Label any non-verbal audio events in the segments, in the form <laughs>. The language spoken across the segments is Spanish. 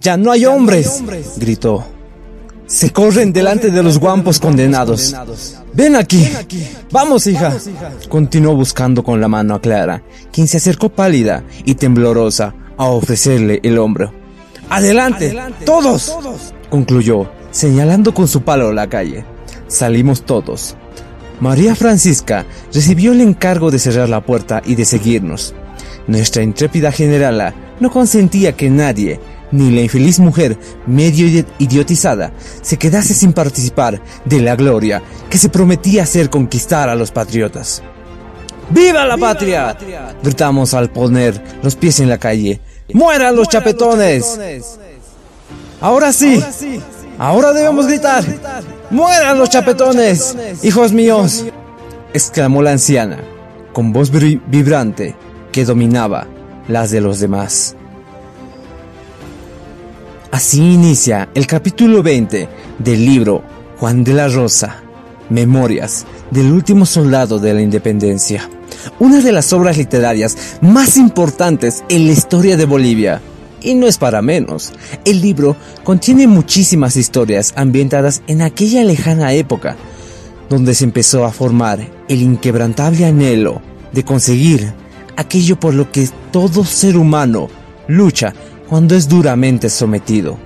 Ya no hay hombres, gritó. Se corren delante de los guampos condenados. Ven aquí. Vamos, hija. Continuó buscando con la mano a Clara, quien se acercó pálida y temblorosa a ofrecerle el hombro. Adelante, todos, concluyó, señalando con su palo la calle. Salimos todos. María Francisca recibió el encargo de cerrar la puerta y de seguirnos. Nuestra intrépida generala no consentía que nadie, ni la infeliz mujer medio idiotizada, se quedase sin participar de la gloria que se prometía hacer conquistar a los patriotas. ¡Viva la patria! Gritamos al poner los pies en la calle. ¡Mueran los chapetones! Ahora sí, ahora debemos gritar. ¡Mueran los chapetones! ¡Hijos míos! exclamó la anciana, con voz vibrante que dominaba las de los demás. Así inicia el capítulo 20 del libro Juan de la Rosa, Memorias del último soldado de la independencia, una de las obras literarias más importantes en la historia de Bolivia. Y no es para menos, el libro contiene muchísimas historias ambientadas en aquella lejana época, donde se empezó a formar el inquebrantable anhelo de conseguir aquello por lo que todo ser humano lucha cuando es duramente sometido.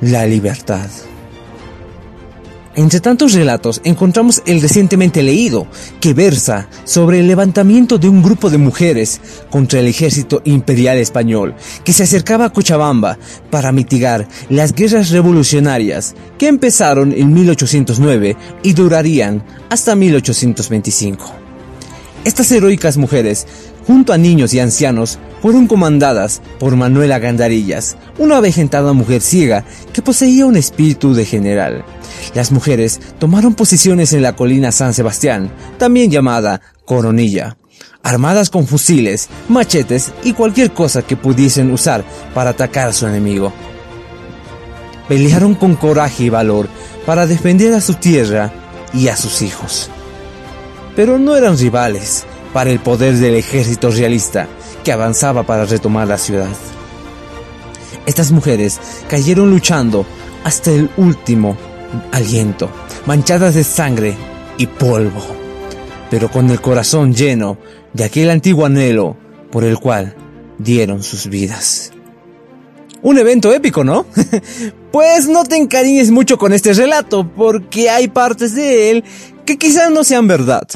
La libertad. Entre tantos relatos encontramos el recientemente leído, que versa sobre el levantamiento de un grupo de mujeres contra el ejército imperial español, que se acercaba a Cochabamba para mitigar las guerras revolucionarias que empezaron en 1809 y durarían hasta 1825. Estas heroicas mujeres junto a niños y ancianos, fueron comandadas por Manuela Gandarillas, una avejentada mujer ciega que poseía un espíritu de general. Las mujeres tomaron posiciones en la colina San Sebastián, también llamada Coronilla, armadas con fusiles, machetes y cualquier cosa que pudiesen usar para atacar a su enemigo. Pelearon con coraje y valor para defender a su tierra y a sus hijos. Pero no eran rivales, para el poder del ejército realista que avanzaba para retomar la ciudad. Estas mujeres cayeron luchando hasta el último aliento, manchadas de sangre y polvo, pero con el corazón lleno de aquel antiguo anhelo por el cual dieron sus vidas. Un evento épico, ¿no? <laughs> pues no te encariñes mucho con este relato, porque hay partes de él que quizás no sean verdad.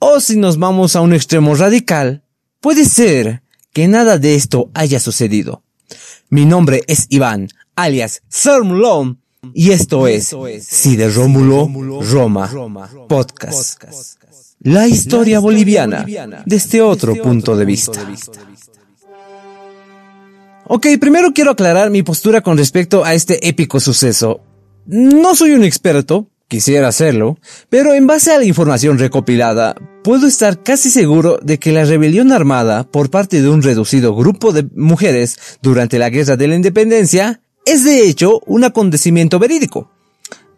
O si nos vamos a un extremo radical, puede ser que nada de esto haya sucedido. Mi nombre es Iván, alias Sermulón, y esto es Si de Rómulo, Roma, Podcast. La historia boliviana desde otro punto de vista. Ok, primero quiero aclarar mi postura con respecto a este épico suceso. No soy un experto, Quisiera hacerlo, pero en base a la información recopilada, puedo estar casi seguro de que la rebelión armada por parte de un reducido grupo de mujeres durante la Guerra de la Independencia es de hecho un acontecimiento verídico.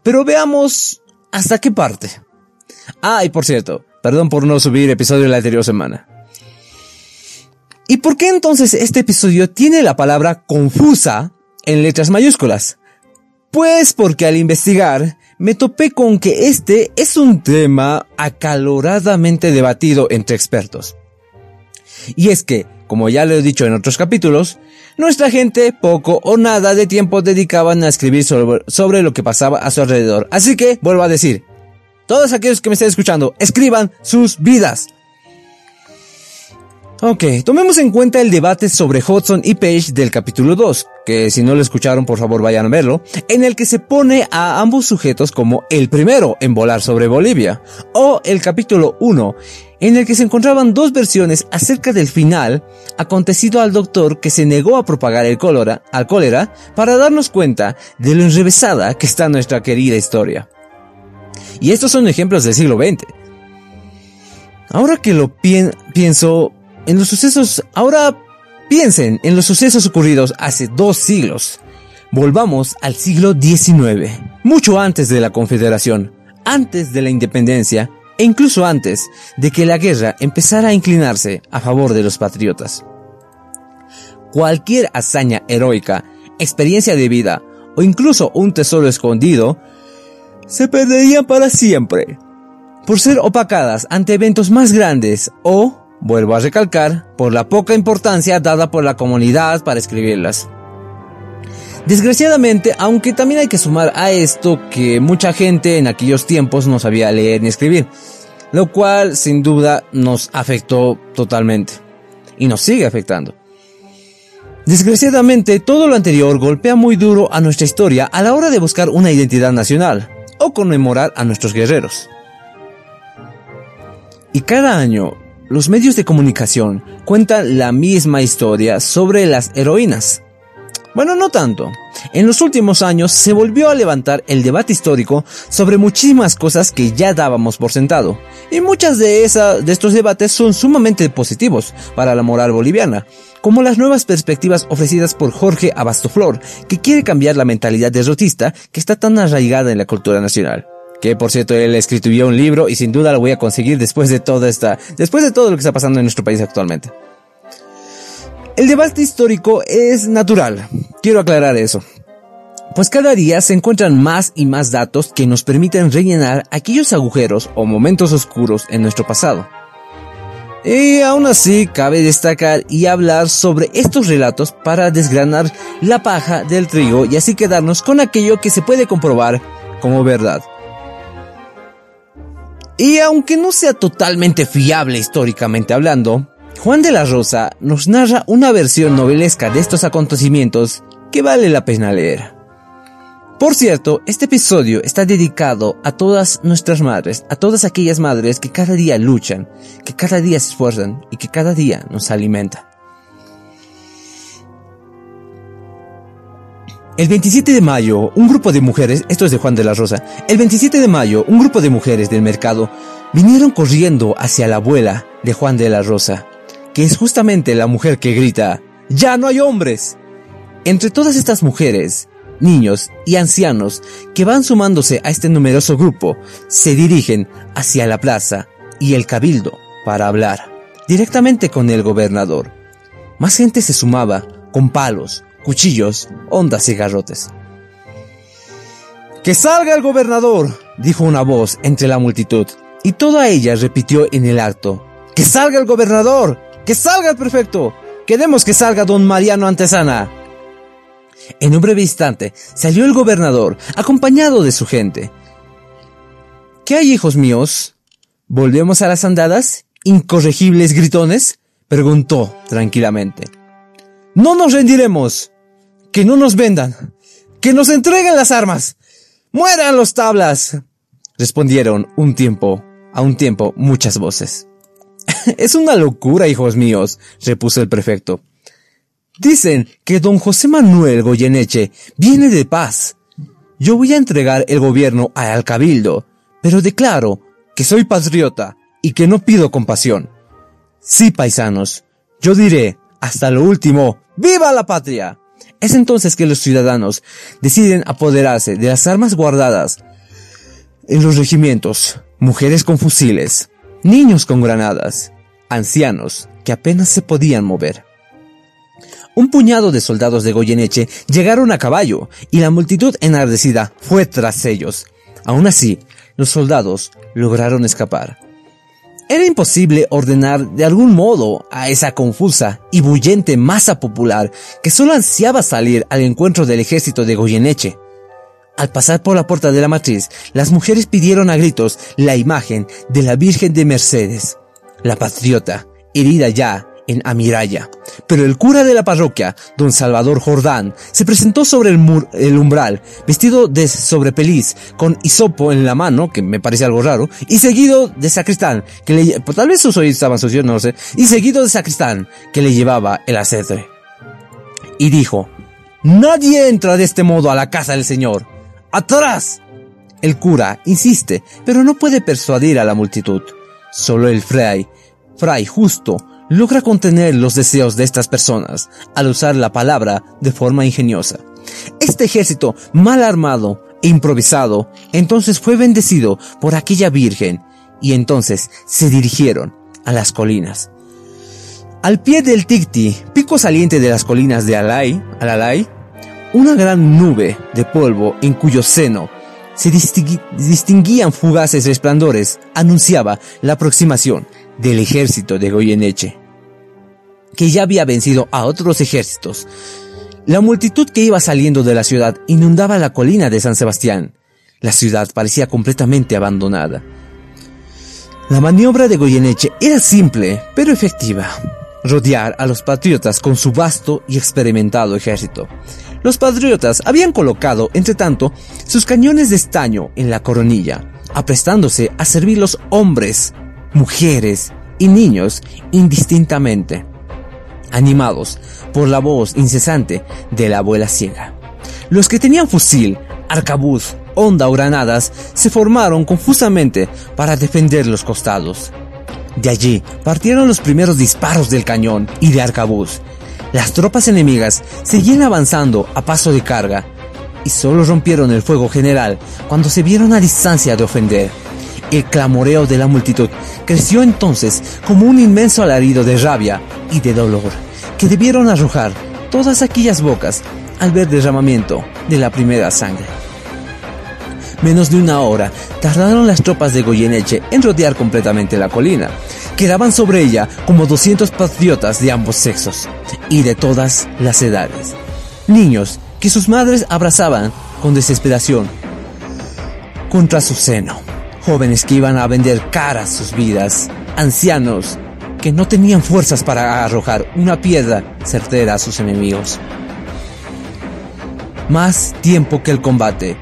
Pero veamos hasta qué parte. Ah, y por cierto, perdón por no subir episodio de la anterior semana. ¿Y por qué entonces este episodio tiene la palabra confusa en letras mayúsculas? Pues porque al investigar me topé con que este es un tema acaloradamente debatido entre expertos. Y es que, como ya lo he dicho en otros capítulos, nuestra gente poco o nada de tiempo dedicaban a escribir sobre, sobre, lo que pasaba a su alrededor. Así que, vuelvo a decir, todos aquellos que me estén escuchando, escriban sus vidas. Ok, tomemos en cuenta el debate sobre Hudson y Page del capítulo 2, que si no lo escucharon por favor vayan a verlo, en el que se pone a ambos sujetos como el primero en volar sobre Bolivia, o el capítulo 1, en el que se encontraban dos versiones acerca del final acontecido al doctor que se negó a propagar el cólera, al cólera para darnos cuenta de lo enrevesada que está nuestra querida historia. Y estos son ejemplos del siglo XX. Ahora que lo pienso, en los sucesos, ahora piensen en los sucesos ocurridos hace dos siglos. Volvamos al siglo XIX, mucho antes de la Confederación, antes de la independencia e incluso antes de que la guerra empezara a inclinarse a favor de los patriotas. cualquier hazaña heroica, experiencia de vida o incluso un tesoro escondido, se perderían para siempre, por ser opacadas ante eventos más grandes o, vuelvo a recalcar, por la poca importancia dada por la comunidad para escribirlas. Desgraciadamente, aunque también hay que sumar a esto que mucha gente en aquellos tiempos no sabía leer ni escribir, lo cual sin duda nos afectó totalmente y nos sigue afectando. Desgraciadamente, todo lo anterior golpea muy duro a nuestra historia a la hora de buscar una identidad nacional o conmemorar a nuestros guerreros. Y cada año, los medios de comunicación cuentan la misma historia sobre las heroínas. Bueno, no tanto. En los últimos años se volvió a levantar el debate histórico sobre muchísimas cosas que ya dábamos por sentado. Y muchas de, esas, de estos debates son sumamente positivos para la moral boliviana, como las nuevas perspectivas ofrecidas por Jorge Abastoflor, que quiere cambiar la mentalidad derrotista que está tan arraigada en la cultura nacional. Que por cierto, él escribió un libro y sin duda lo voy a conseguir después de toda esta, después de todo lo que está pasando en nuestro país actualmente. El debate histórico es natural, quiero aclarar eso. Pues cada día se encuentran más y más datos que nos permiten rellenar aquellos agujeros o momentos oscuros en nuestro pasado. Y aún así cabe destacar y hablar sobre estos relatos para desgranar la paja del trigo y así quedarnos con aquello que se puede comprobar como verdad. Y aunque no sea totalmente fiable históricamente hablando, Juan de la Rosa nos narra una versión novelesca de estos acontecimientos que vale la pena leer. Por cierto, este episodio está dedicado a todas nuestras madres, a todas aquellas madres que cada día luchan, que cada día se esfuerzan y que cada día nos alimentan. El 27 de mayo, un grupo de mujeres, esto es de Juan de la Rosa, el 27 de mayo, un grupo de mujeres del mercado vinieron corriendo hacia la abuela de Juan de la Rosa, que es justamente la mujer que grita, ¡Ya no hay hombres! Entre todas estas mujeres, niños y ancianos que van sumándose a este numeroso grupo, se dirigen hacia la plaza y el cabildo para hablar directamente con el gobernador. Más gente se sumaba con palos, cuchillos, ondas y garrotes. ¡Que salga el gobernador! dijo una voz entre la multitud, y toda ella repitió en el acto. ¡Que salga el gobernador! ¡Que salga el prefecto! ¡Queremos que salga don Mariano Antesana! En un breve instante salió el gobernador, acompañado de su gente. ¿Qué hay, hijos míos? ¿Volvemos a las andadas? ¿Incorregibles gritones? preguntó tranquilamente. No nos rendiremos. Que no nos vendan. Que nos entreguen las armas. Mueran los tablas. Respondieron un tiempo, a un tiempo, muchas voces. <laughs> es una locura, hijos míos, repuso el prefecto. Dicen que don José Manuel Goyeneche viene de paz. Yo voy a entregar el gobierno al cabildo, pero declaro que soy patriota y que no pido compasión. Sí, paisanos, yo diré hasta lo último, ¡Viva la patria! Es entonces que los ciudadanos deciden apoderarse de las armas guardadas en los regimientos, mujeres con fusiles, niños con granadas, ancianos que apenas se podían mover. Un puñado de soldados de Goyeneche llegaron a caballo y la multitud enardecida fue tras ellos. Aún así, los soldados lograron escapar. Era imposible ordenar de algún modo a esa confusa y bullente masa popular que solo ansiaba salir al encuentro del ejército de Goyeneche. Al pasar por la puerta de la matriz, las mujeres pidieron a gritos la imagen de la Virgen de Mercedes, la patriota, herida ya en Amiraya. Pero el cura de la parroquia, don Salvador Jordán, se presentó sobre el, el umbral, vestido de sobrepeliz, con hisopo en la mano, que me parece algo raro, y seguido de sacristán, que le, pues, tal vez sus oídos estaban sucios, no lo sé, y seguido de sacristán, que le llevaba el aceite. Y dijo, Nadie entra de este modo a la casa del Señor. ¡Atrás! El cura insiste, pero no puede persuadir a la multitud. Solo el fray, fray justo, logra contener los deseos de estas personas al usar la palabra de forma ingeniosa. Este ejército mal armado e improvisado entonces fue bendecido por aquella virgen y entonces se dirigieron a las colinas. Al pie del Ticti, pico saliente de las colinas de Alay, Alalay, una gran nube de polvo en cuyo seno se distinguían fugaces resplandores anunciaba la aproximación del ejército de Goyeneche, que ya había vencido a otros ejércitos. La multitud que iba saliendo de la ciudad inundaba la colina de San Sebastián. La ciudad parecía completamente abandonada. La maniobra de Goyeneche era simple, pero efectiva. Rodear a los patriotas con su vasto y experimentado ejército. Los patriotas habían colocado, entre tanto, sus cañones de estaño en la coronilla, aprestándose a servir los hombres, mujeres y niños indistintamente, animados por la voz incesante de la abuela ciega. Los que tenían fusil, arcabuz, onda o granadas se formaron confusamente para defender los costados. De allí partieron los primeros disparos del cañón y de arcabuz, las tropas enemigas seguían avanzando a paso de carga y solo rompieron el fuego general cuando se vieron a distancia de ofender. El clamoreo de la multitud creció entonces como un inmenso alarido de rabia y de dolor que debieron arrojar todas aquellas bocas al ver derramamiento de la primera sangre. Menos de una hora tardaron las tropas de Goyeneche en rodear completamente la colina. Quedaban sobre ella como 200 patriotas de ambos sexos y de todas las edades. Niños que sus madres abrazaban con desesperación contra su seno. Jóvenes que iban a vender caras sus vidas. Ancianos que no tenían fuerzas para arrojar una piedra certera a sus enemigos. Más tiempo que el combate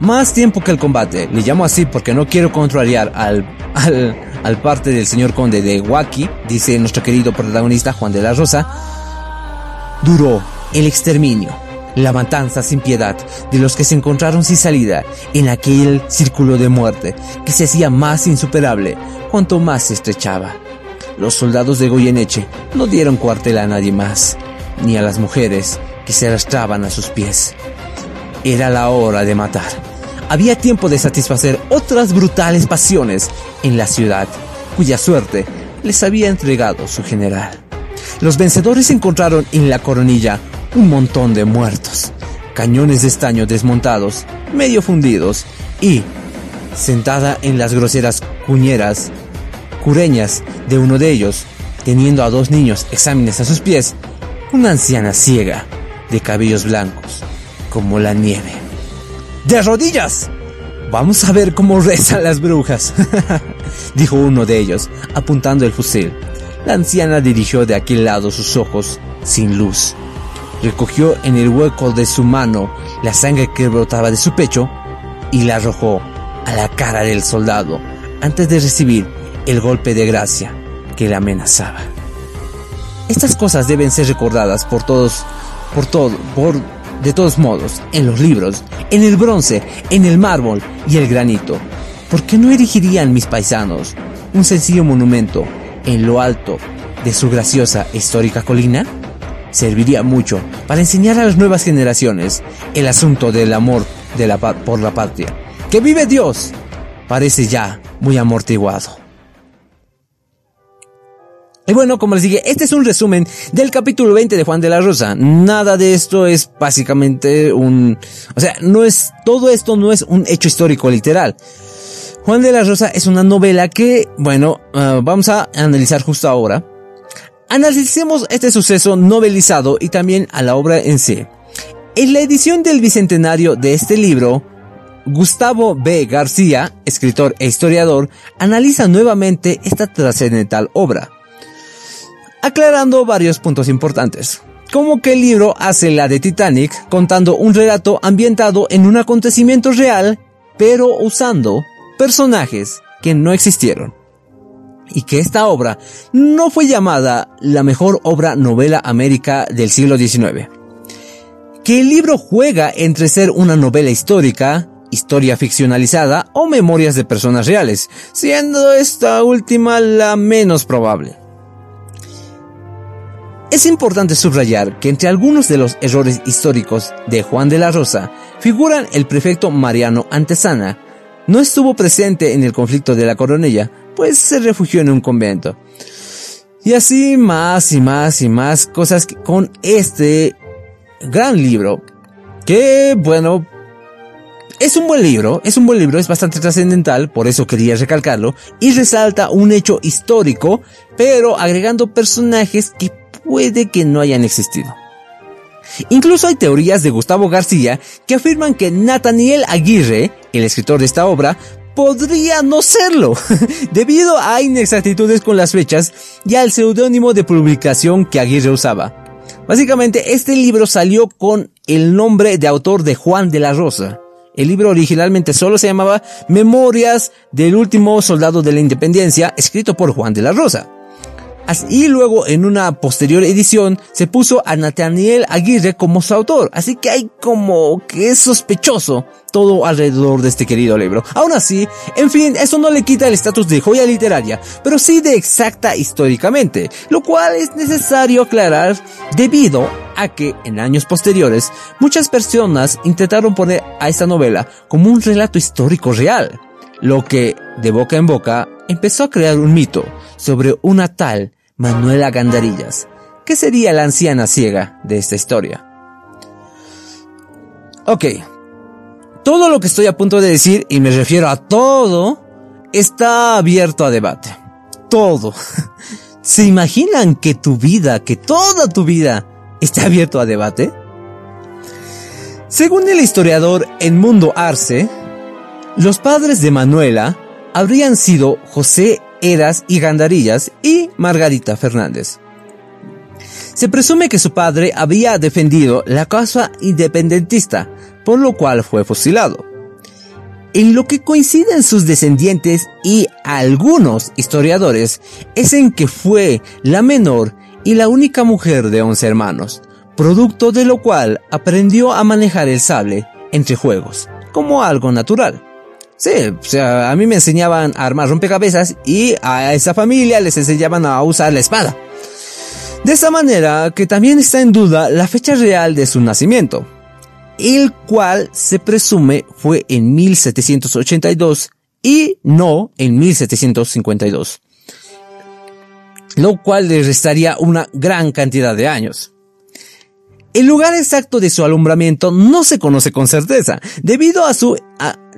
más tiempo que el combate. Le llamo así porque no quiero contrariar al, al, al parte del señor conde de Waki, dice nuestro querido protagonista Juan de la Rosa. Duró el exterminio, la matanza sin piedad de los que se encontraron sin salida en aquel círculo de muerte que se hacía más insuperable cuanto más se estrechaba. Los soldados de Goyeneche no dieron cuartel a nadie más, ni a las mujeres que se arrastraban a sus pies. Era la hora de matar había tiempo de satisfacer otras brutales pasiones en la ciudad, cuya suerte les había entregado su general. Los vencedores encontraron en la coronilla un montón de muertos, cañones de estaño desmontados, medio fundidos y, sentada en las groseras cuñeras, cureñas de uno de ellos, teniendo a dos niños exámenes a sus pies, una anciana ciega, de cabellos blancos, como la nieve de rodillas. Vamos a ver cómo rezan las brujas, <laughs> dijo uno de ellos, apuntando el fusil. La anciana dirigió de aquel lado sus ojos sin luz. Recogió en el hueco de su mano la sangre que brotaba de su pecho y la arrojó a la cara del soldado antes de recibir el golpe de gracia que le amenazaba. Estas cosas deben ser recordadas por todos, por todo, por de todos modos, en los libros, en el bronce, en el mármol y el granito. ¿Por qué no erigirían mis paisanos un sencillo monumento en lo alto de su graciosa histórica colina? Serviría mucho para enseñar a las nuevas generaciones el asunto del amor de la, por la patria. ¡Que vive Dios! Parece ya muy amortiguado. Y bueno, como les dije, este es un resumen del capítulo 20 de Juan de la Rosa. Nada de esto es básicamente un... O sea, no es... Todo esto no es un hecho histórico literal. Juan de la Rosa es una novela que, bueno, ah, vamos a analizar justo ahora. Analicemos este suceso novelizado y también a la obra en sí. En la edición del bicentenario de este libro, Gustavo B. García, escritor e historiador, analiza nuevamente esta trascendental obra aclarando varios puntos importantes. Como que el libro hace la de Titanic contando un relato ambientado en un acontecimiento real, pero usando personajes que no existieron. Y que esta obra no fue llamada la mejor obra novela américa del siglo XIX. Que el libro juega entre ser una novela histórica, historia ficcionalizada o memorias de personas reales, siendo esta última la menos probable. Es importante subrayar que entre algunos de los errores históricos de Juan de la Rosa figuran el prefecto Mariano Antesana. No estuvo presente en el conflicto de la coronilla, pues se refugió en un convento. Y así más y más y más cosas con este gran libro. Que bueno, es un buen libro, es un buen libro, es bastante trascendental, por eso quería recalcarlo, y resalta un hecho histórico, pero agregando personajes que puede que no hayan existido. Incluso hay teorías de Gustavo García que afirman que Nathaniel Aguirre, el escritor de esta obra, podría no serlo, <laughs> debido a inexactitudes con las fechas y al seudónimo de publicación que Aguirre usaba. Básicamente, este libro salió con el nombre de autor de Juan de la Rosa. El libro originalmente solo se llamaba Memorias del último soldado de la independencia, escrito por Juan de la Rosa. Y luego en una posterior edición se puso a Nathaniel Aguirre como su autor. Así que hay como que es sospechoso todo alrededor de este querido libro. Aún así, en fin, eso no le quita el estatus de joya literaria, pero sí de exacta históricamente, lo cual es necesario aclarar debido a que en años posteriores muchas personas intentaron poner a esta novela como un relato histórico real, lo que de boca en boca empezó a crear un mito sobre una tal Manuela Gandarillas, que sería la anciana ciega de esta historia. Ok, todo lo que estoy a punto de decir, y me refiero a todo, está abierto a debate. Todo. <laughs> ¿Se imaginan que tu vida, que toda tu vida, está abierto a debate? Según el historiador Mundo Arce, los padres de Manuela habrían sido José Eras y Gandarillas y Margarita Fernández. Se presume que su padre había defendido la causa independentista, por lo cual fue fusilado. En lo que coinciden sus descendientes y algunos historiadores es en que fue la menor y la única mujer de once hermanos, producto de lo cual aprendió a manejar el sable entre juegos, como algo natural. Sí, o sea, a mí me enseñaban a armar rompecabezas y a esa familia les enseñaban a usar la espada. De esta manera que también está en duda la fecha real de su nacimiento, el cual se presume fue en 1782 y no en 1752, lo cual le restaría una gran cantidad de años. El lugar exacto de su alumbramiento no se conoce con certeza, debido a su,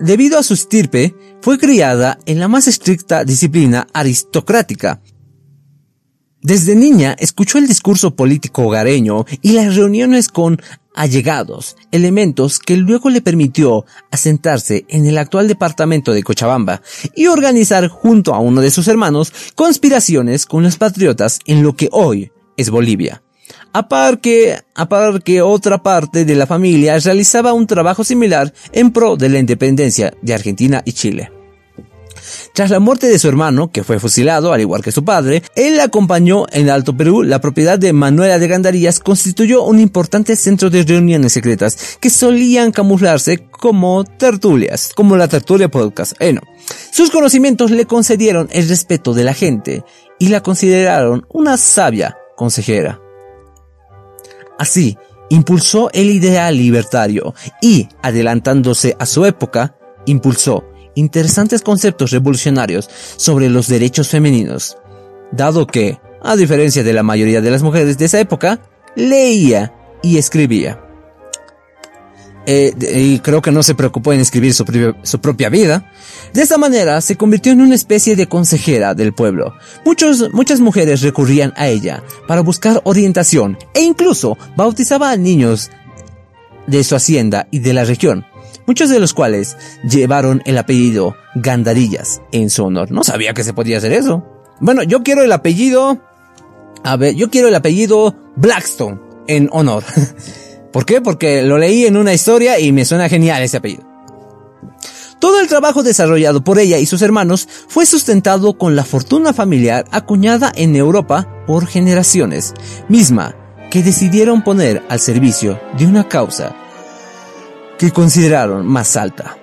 debido a su estirpe, fue criada en la más estricta disciplina aristocrática. Desde niña escuchó el discurso político hogareño y las reuniones con allegados, elementos que luego le permitió asentarse en el actual departamento de Cochabamba y organizar junto a uno de sus hermanos conspiraciones con los patriotas en lo que hoy es Bolivia. A par que, a par que otra parte de la familia realizaba un trabajo similar en pro de la independencia de Argentina y Chile. Tras la muerte de su hermano, que fue fusilado, al igual que su padre, él acompañó en Alto Perú. La propiedad de Manuela de Gandarillas constituyó un importante centro de reuniones secretas que solían camuflarse como tertulias, como la tertulia podcast. Eh, Sus conocimientos le concedieron el respeto de la gente y la consideraron una sabia consejera. Así, impulsó el ideal libertario y, adelantándose a su época, impulsó interesantes conceptos revolucionarios sobre los derechos femeninos, dado que, a diferencia de la mayoría de las mujeres de esa época, leía y escribía. Eh, y creo que no se preocupó en escribir su, su, propia vida. De esta manera se convirtió en una especie de consejera del pueblo. Muchos, muchas mujeres recurrían a ella para buscar orientación e incluso bautizaba a niños de su hacienda y de la región, muchos de los cuales llevaron el apellido Gandarillas en su honor. No sabía que se podía hacer eso. Bueno, yo quiero el apellido... A ver, yo quiero el apellido Blackstone en honor. <laughs> ¿Por qué? Porque lo leí en una historia y me suena genial ese apellido. Todo el trabajo desarrollado por ella y sus hermanos fue sustentado con la fortuna familiar acuñada en Europa por generaciones, misma que decidieron poner al servicio de una causa que consideraron más alta.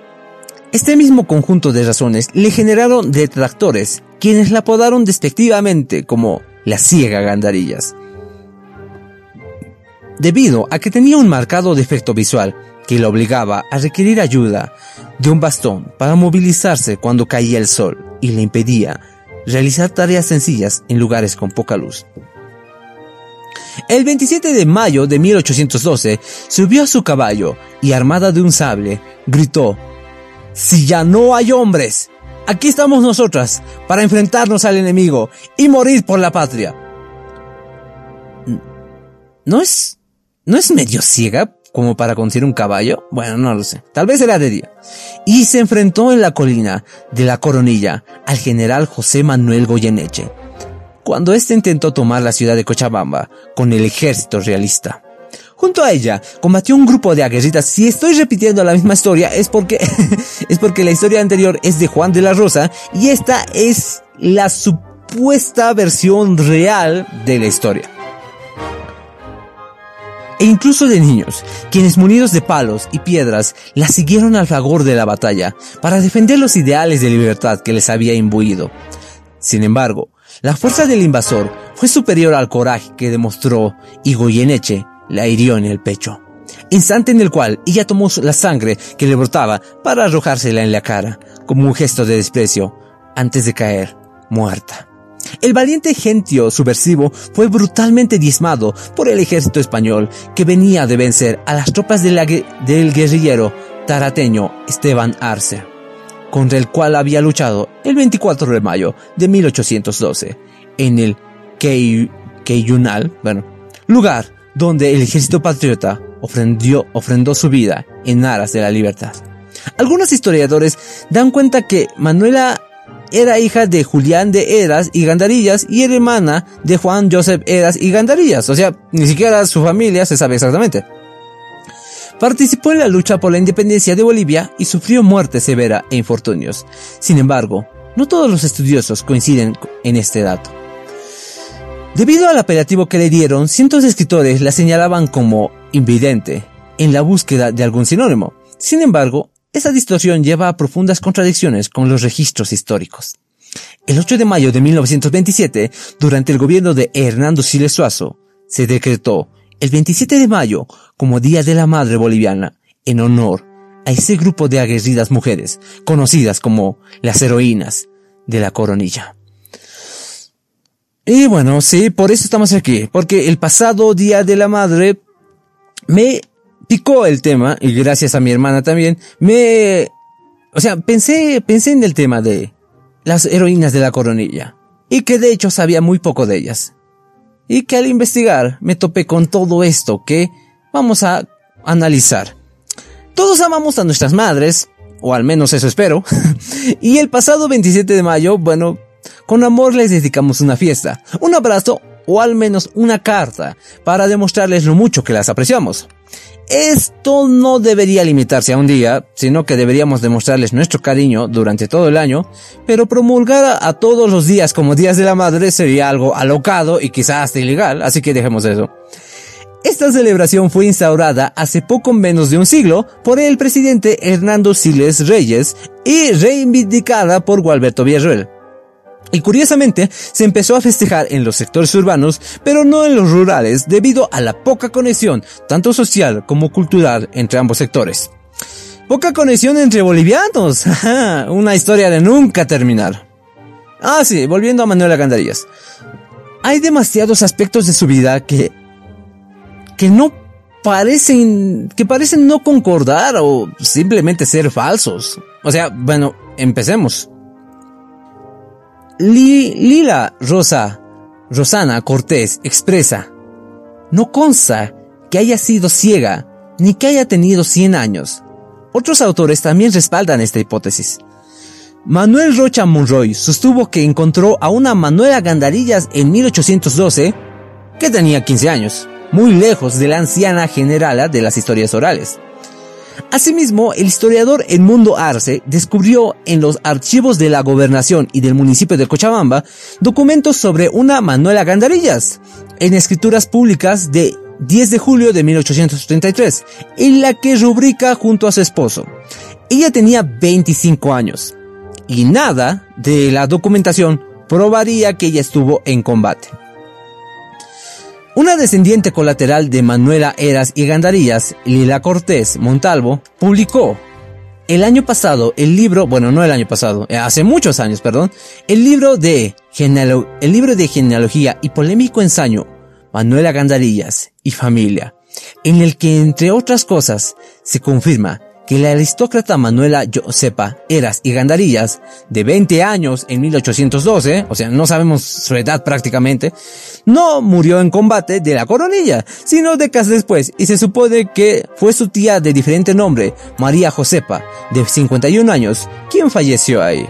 Este mismo conjunto de razones le generaron detractores, quienes la apodaron despectivamente como la ciega Gandarillas debido a que tenía un marcado defecto visual que lo obligaba a requerir ayuda de un bastón para movilizarse cuando caía el sol y le impedía realizar tareas sencillas en lugares con poca luz. El 27 de mayo de 1812 subió a su caballo y armada de un sable, gritó, Si ya no hay hombres, aquí estamos nosotras para enfrentarnos al enemigo y morir por la patria. ¿No es, no es medio ciega como para conducir un caballo? Bueno, no lo sé. Tal vez era de día. Y se enfrentó en la colina de la Coronilla al general José Manuel Goyeneche cuando éste intentó tomar la ciudad de Cochabamba con el ejército realista. Junto a ella combatió un grupo de aguerritas. Si estoy repitiendo la misma historia es porque <laughs> es porque la historia anterior es de Juan de la Rosa y esta es la supuesta versión real de la historia. E incluso de niños, quienes munidos de palos y piedras la siguieron al fragor de la batalla para defender los ideales de libertad que les había imbuido. Sin embargo, la fuerza del invasor fue superior al coraje que demostró y Goyeneche la hirió en el pecho. Instante en el cual ella tomó la sangre que le brotaba para arrojársela en la cara, como un gesto de desprecio, antes de caer muerta. El valiente gentio subversivo fue brutalmente diezmado por el ejército español que venía de vencer a las tropas del guerrillero tarateño Esteban Arce contra el cual había luchado el 24 de mayo de 1812 en el Keyunal, bueno, lugar donde el ejército patriota ofrendó su vida en aras de la libertad. Algunos historiadores dan cuenta que Manuela era hija de Julián de Eras y Gandarillas y hermana de Juan Joseph Eras y Gandarillas, o sea, ni siquiera su familia se sabe exactamente. Participó en la lucha por la independencia de Bolivia y sufrió muerte severa e infortunios. Sin embargo, no todos los estudiosos coinciden en este dato. Debido al apelativo que le dieron, cientos de escritores la señalaban como invidente, en la búsqueda de algún sinónimo. Sin embargo, esa distorsión lleva a profundas contradicciones con los registros históricos. El 8 de mayo de 1927, durante el gobierno de Hernando Siles Suazo, se decretó el 27 de mayo como Día de la Madre Boliviana, en honor a ese grupo de aguerridas mujeres, conocidas como las heroínas de la coronilla. Y bueno, sí, por eso estamos aquí, porque el pasado Día de la Madre me picó el tema, y gracias a mi hermana también, me, o sea, pensé, pensé en el tema de las heroínas de la coronilla, y que de hecho sabía muy poco de ellas y que al investigar me topé con todo esto que vamos a analizar. Todos amamos a nuestras madres, o al menos eso espero, <laughs> y el pasado 27 de mayo, bueno, con amor les dedicamos una fiesta, un abrazo o al menos una carta para demostrarles lo mucho que las apreciamos. Esto no debería limitarse a un día, sino que deberíamos demostrarles nuestro cariño durante todo el año, pero promulgar a, todos los días como días de la madre sería algo alocado y quizás hasta ilegal, así que dejemos eso. Esta celebración fue instaurada hace poco menos de un siglo por el presidente Hernando Siles Reyes y reivindicada por Gualberto Villarreal. Y curiosamente, se empezó a festejar en los sectores urbanos, pero no en los rurales, debido a la poca conexión, tanto social como cultural, entre ambos sectores. Poca conexión entre bolivianos, <laughs> una historia de nunca terminar. Ah, sí, volviendo a Manuela Gandarillas. Hay demasiados aspectos de su vida que, que no parecen, que parecen no concordar o simplemente ser falsos. O sea, bueno, empecemos. Lila Rosa, Rosana Cortés expresa, no consta que haya sido ciega ni que haya tenido 100 años. Otros autores también respaldan esta hipótesis. Manuel Rocha Monroy sostuvo que encontró a una Manuela Gandarillas en 1812 que tenía 15 años, muy lejos de la anciana generala de las historias orales. Asimismo, el historiador Edmundo Arce descubrió en los archivos de la gobernación y del municipio de Cochabamba documentos sobre una Manuela Gandarillas en escrituras públicas de 10 de julio de 1833, en la que rubrica junto a su esposo. Ella tenía 25 años y nada de la documentación probaría que ella estuvo en combate. Una descendiente colateral de Manuela Eras y Gandarillas, Lila Cortés Montalvo, publicó el año pasado, el libro, bueno, no el año pasado, eh, hace muchos años, perdón, el libro de, el libro de genealogía y polémico ensayo Manuela Gandarillas y familia, en el que, entre otras cosas, se confirma que la aristócrata Manuela Josepa Eras y Gandarillas, de 20 años en 1812, o sea, no sabemos su edad prácticamente, no murió en combate de la coronilla, sino décadas después, y se supone que fue su tía de diferente nombre, María Josepa, de 51 años, quien falleció ahí.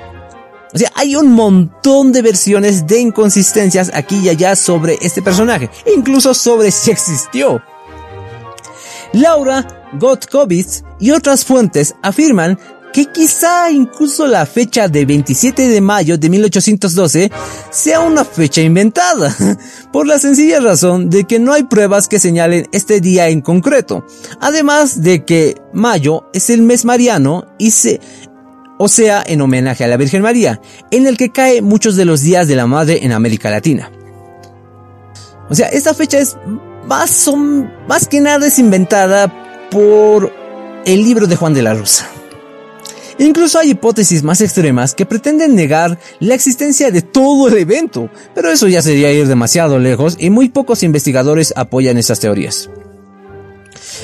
O sea, hay un montón de versiones de inconsistencias aquí y allá sobre este personaje, incluso sobre si existió. Laura Gotkowitz y otras fuentes afirman que quizá incluso la fecha de 27 de mayo de 1812 sea una fecha inventada, <laughs> por la sencilla razón de que no hay pruebas que señalen este día en concreto, además de que mayo es el mes mariano y se, o sea, en homenaje a la Virgen María, en el que cae muchos de los días de la Madre en América Latina. O sea, esta fecha es más, más que nada es inventada por el libro de Juan de la Rosa. Incluso hay hipótesis más extremas que pretenden negar la existencia de todo el evento, pero eso ya sería ir demasiado lejos y muy pocos investigadores apoyan esas teorías.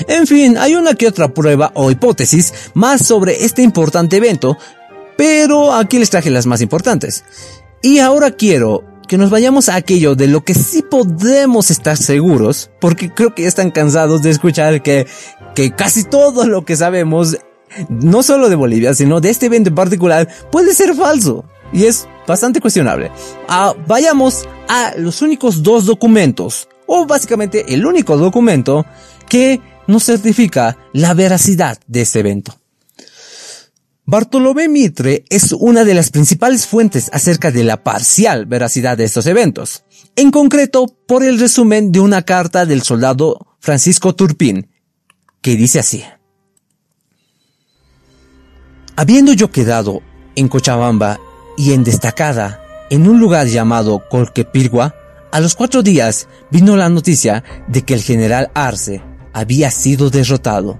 En fin, hay una que otra prueba o hipótesis más sobre este importante evento, pero aquí les traje las más importantes. Y ahora quiero que nos vayamos a aquello de lo que sí podemos estar seguros, porque creo que ya están cansados de escuchar que, que casi todo lo que sabemos, no solo de Bolivia, sino de este evento en particular, puede ser falso. Y es bastante cuestionable. Ah, vayamos a los únicos dos documentos, o básicamente el único documento que nos certifica la veracidad de este evento. Bartolomé Mitre es una de las principales fuentes acerca de la parcial veracidad de estos eventos, en concreto por el resumen de una carta del soldado Francisco Turpín, que dice así. Habiendo yo quedado en Cochabamba y en destacada en un lugar llamado Colquepirgua, a los cuatro días vino la noticia de que el general Arce había sido derrotado.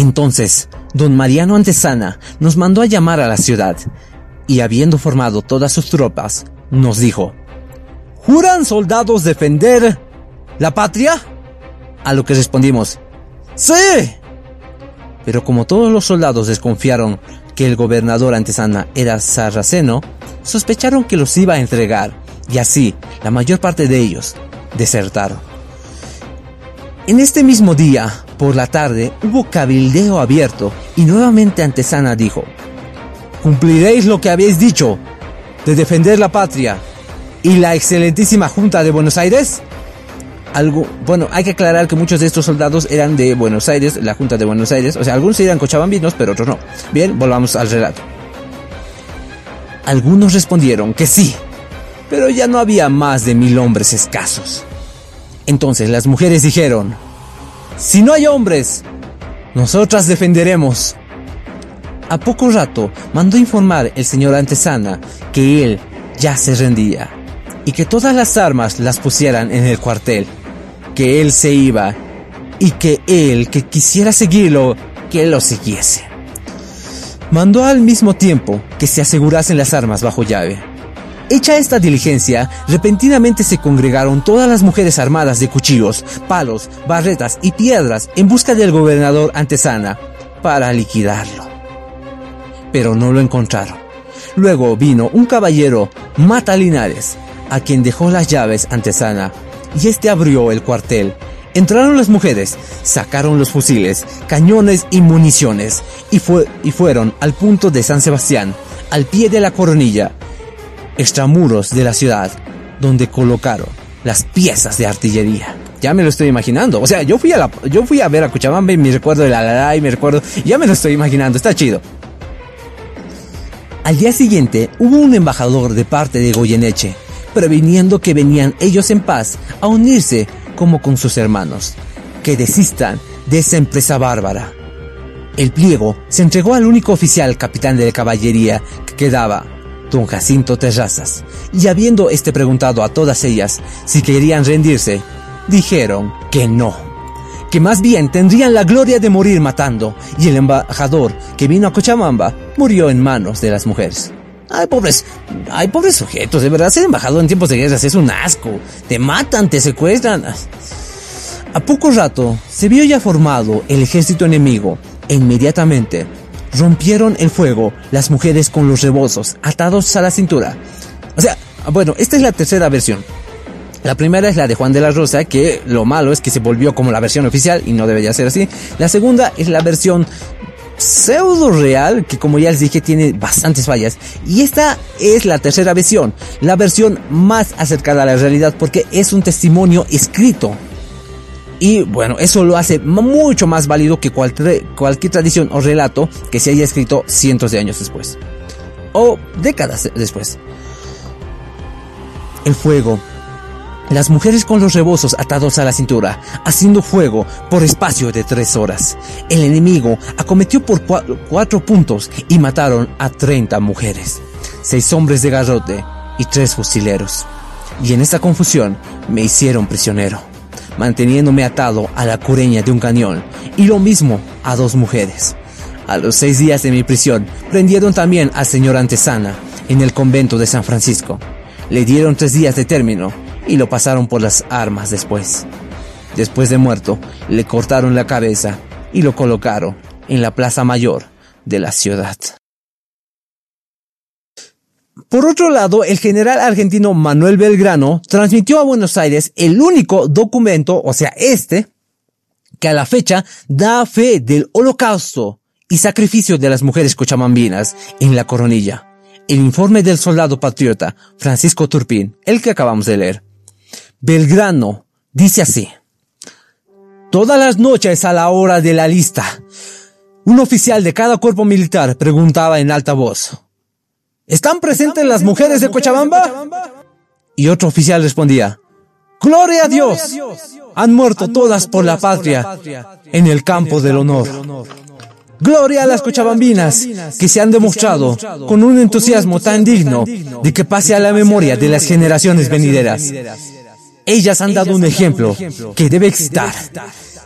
Entonces, don Mariano Antesana nos mandó a llamar a la ciudad y habiendo formado todas sus tropas, nos dijo, ¿Juran soldados defender la patria? A lo que respondimos, ¡Sí! Pero como todos los soldados desconfiaron que el gobernador Antesana era sarraceno, sospecharon que los iba a entregar y así la mayor parte de ellos desertaron. En este mismo día, por la tarde hubo cabildeo abierto y nuevamente Antesana dijo, ¿Cumpliréis lo que habéis dicho de defender la patria y la excelentísima Junta de Buenos Aires? Algo, bueno, hay que aclarar que muchos de estos soldados eran de Buenos Aires, la Junta de Buenos Aires, o sea, algunos eran cochabambinos, pero otros no. Bien, volvamos al relato. Algunos respondieron que sí, pero ya no había más de mil hombres escasos. Entonces las mujeres dijeron, si no hay hombres, nosotras defenderemos. A poco rato mandó informar el señor Antesana que él ya se rendía y que todas las armas las pusieran en el cuartel, que él se iba y que él que quisiera seguirlo, que lo siguiese. Mandó al mismo tiempo que se asegurasen las armas bajo llave. Hecha esta diligencia, repentinamente se congregaron todas las mujeres armadas de cuchillos, palos, barretas y piedras en busca del gobernador Antesana para liquidarlo. Pero no lo encontraron. Luego vino un caballero, Mata Linares, a quien dejó las llaves Antesana, y este abrió el cuartel. Entraron las mujeres, sacaron los fusiles, cañones y municiones, y, fue, y fueron al punto de San Sebastián, al pie de la coronilla, extramuros de la ciudad donde colocaron las piezas de artillería. Ya me lo estoy imaginando. O sea, yo fui a la, yo fui a ver a Cochabamba y me recuerdo de la y me recuerdo, ya me lo estoy imaginando, está chido. Al día siguiente hubo un embajador de parte de Goyeneche, previniendo que venían ellos en paz a unirse como con sus hermanos, que desistan de esa empresa bárbara. El pliego se entregó al único oficial capitán de caballería que quedaba, don Jacinto Terrazas, y habiendo este preguntado a todas ellas si querían rendirse, dijeron que no. que más bien tendrían la gloria de morir matando, y el embajador que vino a Cochabamba murió en manos de las mujeres. Ay, pobres, ay, pobres sujetos, de verdad ser embajador en tiempos de guerras es un asco. Te matan, te secuestran. A poco rato se vio ya formado el ejército enemigo e inmediatamente rompieron el fuego las mujeres con los rebozos atados a la cintura. O sea, bueno, esta es la tercera versión. La primera es la de Juan de la Rosa, que lo malo es que se volvió como la versión oficial y no debería ser así. La segunda es la versión pseudo real, que como ya les dije tiene bastantes fallas. Y esta es la tercera versión, la versión más acercada a la realidad porque es un testimonio escrito. Y bueno, eso lo hace mucho más válido que cualquier, cualquier tradición o relato que se haya escrito cientos de años después. O décadas después. El fuego las mujeres con los rebozos atados a la cintura, haciendo fuego por espacio de tres horas. El enemigo acometió por cuatro puntos y mataron a 30 mujeres, seis hombres de garrote y tres fusileros. Y en esta confusión me hicieron prisionero, manteniéndome atado a la cureña de un cañón y lo mismo a dos mujeres. A los seis días de mi prisión prendieron también al señor Antesana en el convento de San Francisco. Le dieron tres días de término y lo pasaron por las armas después. Después de muerto, le cortaron la cabeza y lo colocaron en la plaza mayor de la ciudad. Por otro lado, el general argentino Manuel Belgrano transmitió a Buenos Aires el único documento, o sea, este, que a la fecha da fe del holocausto y sacrificio de las mujeres cochamambinas en la coronilla. El informe del soldado patriota Francisco Turpín, el que acabamos de leer. Belgrano dice así. Todas las noches a la hora de la lista, un oficial de cada cuerpo militar preguntaba en alta voz, ¿Están presentes las mujeres de Cochabamba? Y otro oficial respondía, Gloria a Dios, han muerto todas por la patria en el campo del honor. Gloria a las cochabambinas que se han demostrado con un entusiasmo tan digno de que pase a la memoria de las generaciones venideras. Ellas han dado un ejemplo que debe excitar,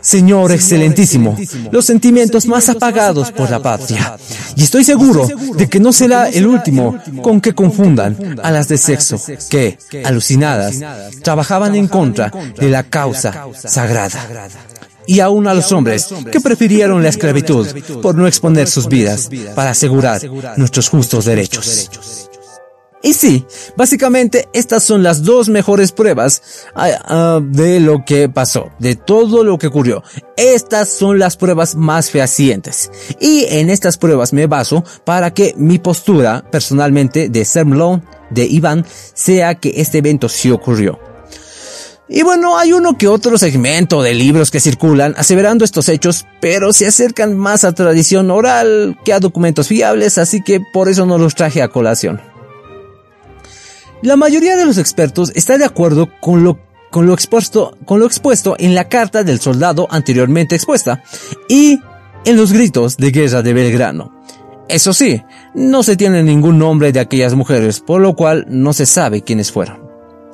Señor excelentísimo, los sentimientos más apagados por la patria. Y estoy seguro de que no será el último con que confundan a las de sexo que, alucinadas, trabajaban en contra de la causa sagrada y aún a los hombres que prefirieron la esclavitud por no exponer sus vidas para asegurar nuestros justos derechos. Y sí, básicamente estas son las dos mejores pruebas ah, ah, de lo que pasó, de todo lo que ocurrió. Estas son las pruebas más fehacientes. Y en estas pruebas me baso para que mi postura personalmente de Sermlon, de Iván, sea que este evento sí ocurrió. Y bueno, hay uno que otro segmento de libros que circulan aseverando estos hechos, pero se acercan más a tradición oral que a documentos fiables, así que por eso no los traje a colación. La mayoría de los expertos está de acuerdo con lo, con lo, expuesto, con lo expuesto en la carta del soldado anteriormente expuesta y en los gritos de guerra de Belgrano. Eso sí, no se tiene ningún nombre de aquellas mujeres, por lo cual no se sabe quiénes fueron.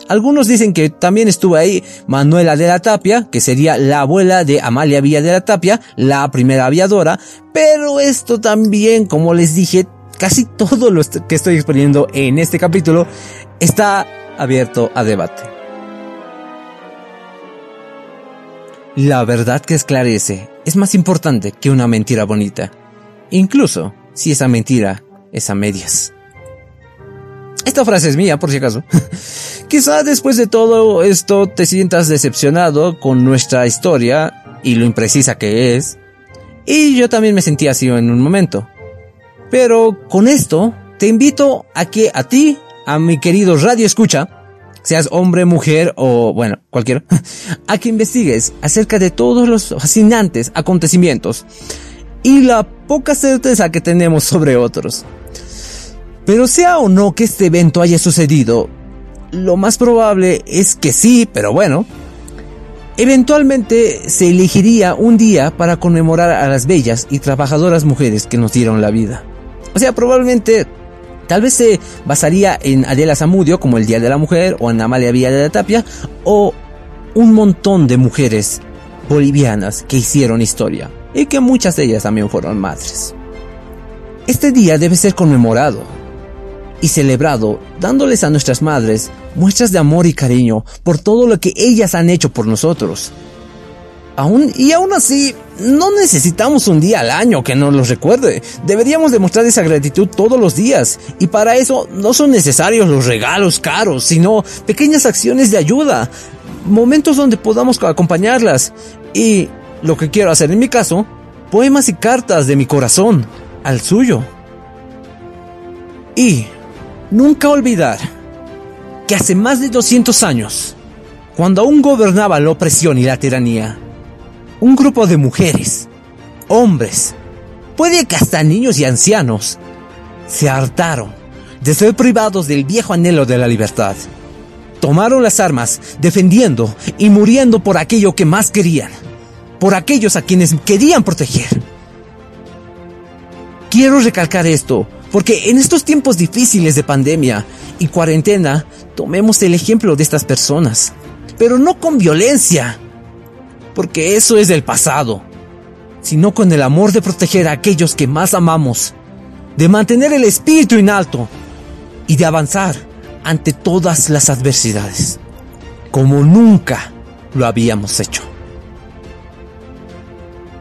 Algunos dicen que también estuvo ahí Manuela de la Tapia, que sería la abuela de Amalia Villa de la Tapia, la primera aviadora, pero esto también, como les dije, casi todo lo que estoy exponiendo en este capítulo está abierto a debate. La verdad que esclarece es más importante que una mentira bonita, incluso si esa mentira es a medias. Esta frase es mía, por si acaso. <laughs> Quizá después de todo esto te sientas decepcionado con nuestra historia y lo imprecisa que es. Y yo también me sentí así en un momento. Pero con esto te invito a que a ti a mi querido radio escucha, seas hombre, mujer o, bueno, cualquiera, <laughs> a que investigues acerca de todos los fascinantes acontecimientos y la poca certeza que tenemos sobre otros. Pero sea o no que este evento haya sucedido, lo más probable es que sí, pero bueno. Eventualmente se elegiría un día para conmemorar a las bellas y trabajadoras mujeres que nos dieron la vida. O sea, probablemente Tal vez se basaría en Adela Zamudio como el Día de la Mujer o en Amalia Villa de la Tapia o un montón de mujeres bolivianas que hicieron historia y que muchas de ellas también fueron madres. Este día debe ser conmemorado y celebrado dándoles a nuestras madres muestras de amor y cariño por todo lo que ellas han hecho por nosotros. Aún, y aún así, no necesitamos un día al año que nos los recuerde. Deberíamos demostrar esa gratitud todos los días. Y para eso no son necesarios los regalos caros, sino pequeñas acciones de ayuda. Momentos donde podamos acompañarlas. Y lo que quiero hacer en mi caso, poemas y cartas de mi corazón al suyo. Y nunca olvidar que hace más de 200 años, cuando aún gobernaba la opresión y la tiranía, un grupo de mujeres, hombres, puede que hasta niños y ancianos, se hartaron de ser privados del viejo anhelo de la libertad. Tomaron las armas defendiendo y muriendo por aquello que más querían, por aquellos a quienes querían proteger. Quiero recalcar esto, porque en estos tiempos difíciles de pandemia y cuarentena, tomemos el ejemplo de estas personas, pero no con violencia, porque eso es del pasado, sino con el amor de proteger a aquellos que más amamos, de mantener el espíritu en alto y de avanzar ante todas las adversidades, como nunca lo habíamos hecho.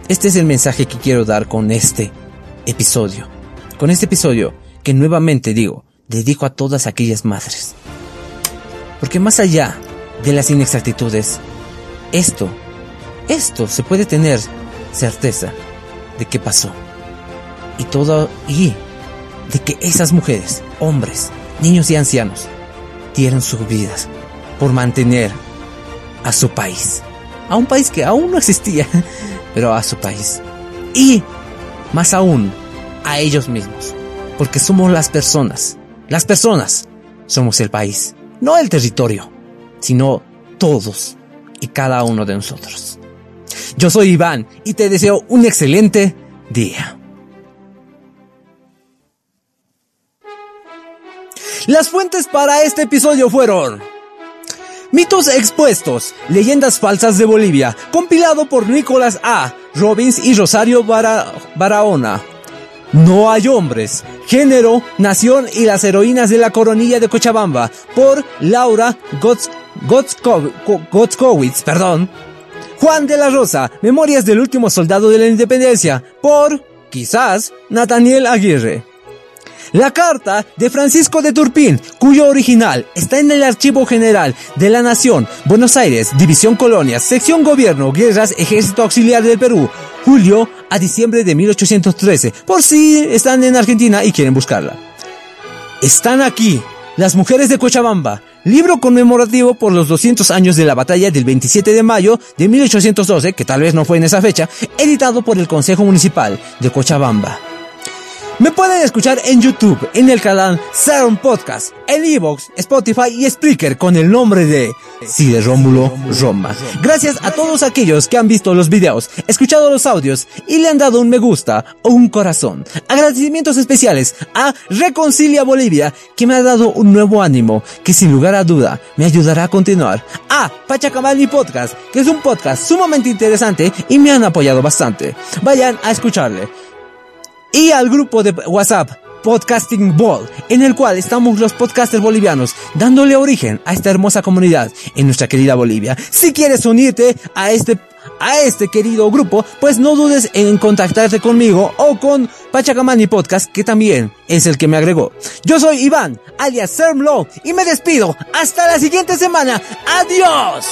Este es el mensaje que quiero dar con este episodio. Con este episodio que nuevamente digo, dedico a todas aquellas madres. Porque más allá de las inexactitudes, esto esto se puede tener certeza de que pasó. Y todo, y de que esas mujeres, hombres, niños y ancianos, dieron sus vidas por mantener a su país. A un país que aún no existía, <laughs> pero a su país. Y, más aún, a ellos mismos. Porque somos las personas. Las personas somos el país. No el territorio, sino todos y cada uno de nosotros. Yo soy Iván y te deseo un excelente día. Las fuentes para este episodio fueron Mitos expuestos, leyendas falsas de Bolivia, compilado por Nicolás A. Robbins y Rosario Barahona. No hay hombres, género, nación y las heroínas de la coronilla de Cochabamba, por Laura Gotskowitz, perdón. Juan de la Rosa, Memorias del último soldado de la independencia, por, quizás, Nathaniel Aguirre. La carta de Francisco de Turpín, cuyo original está en el Archivo General de la Nación, Buenos Aires, División Colonias, Sección Gobierno, Guerras, Ejército Auxiliar del Perú, julio a diciembre de 1813, por si están en Argentina y quieren buscarla. Están aquí, las mujeres de Cochabamba, libro conmemorativo por los 200 años de la batalla del 27 de mayo de 1812, que tal vez no fue en esa fecha, editado por el Consejo Municipal de Cochabamba. Me pueden escuchar en YouTube, en el canal Saron Podcast, en Evox, Spotify y Spreaker con el nombre de Cide Rómulo Roma. Gracias a todos aquellos que han visto los videos, escuchado los audios y le han dado un me gusta o un corazón. Agradecimientos especiales a Reconcilia Bolivia, que me ha dado un nuevo ánimo, que sin lugar a duda me ayudará a continuar. A Pachacamani Podcast, que es un podcast sumamente interesante y me han apoyado bastante. Vayan a escucharle y al grupo de WhatsApp Podcasting Ball, en el cual estamos los podcasters bolivianos dándole origen a esta hermosa comunidad en nuestra querida Bolivia. Si quieres unirte a este a este querido grupo, pues no dudes en contactarte conmigo o con Pachacamani Podcast, que también es el que me agregó. Yo soy Iván, alias Sermlo, y me despido. Hasta la siguiente semana. ¡Adiós!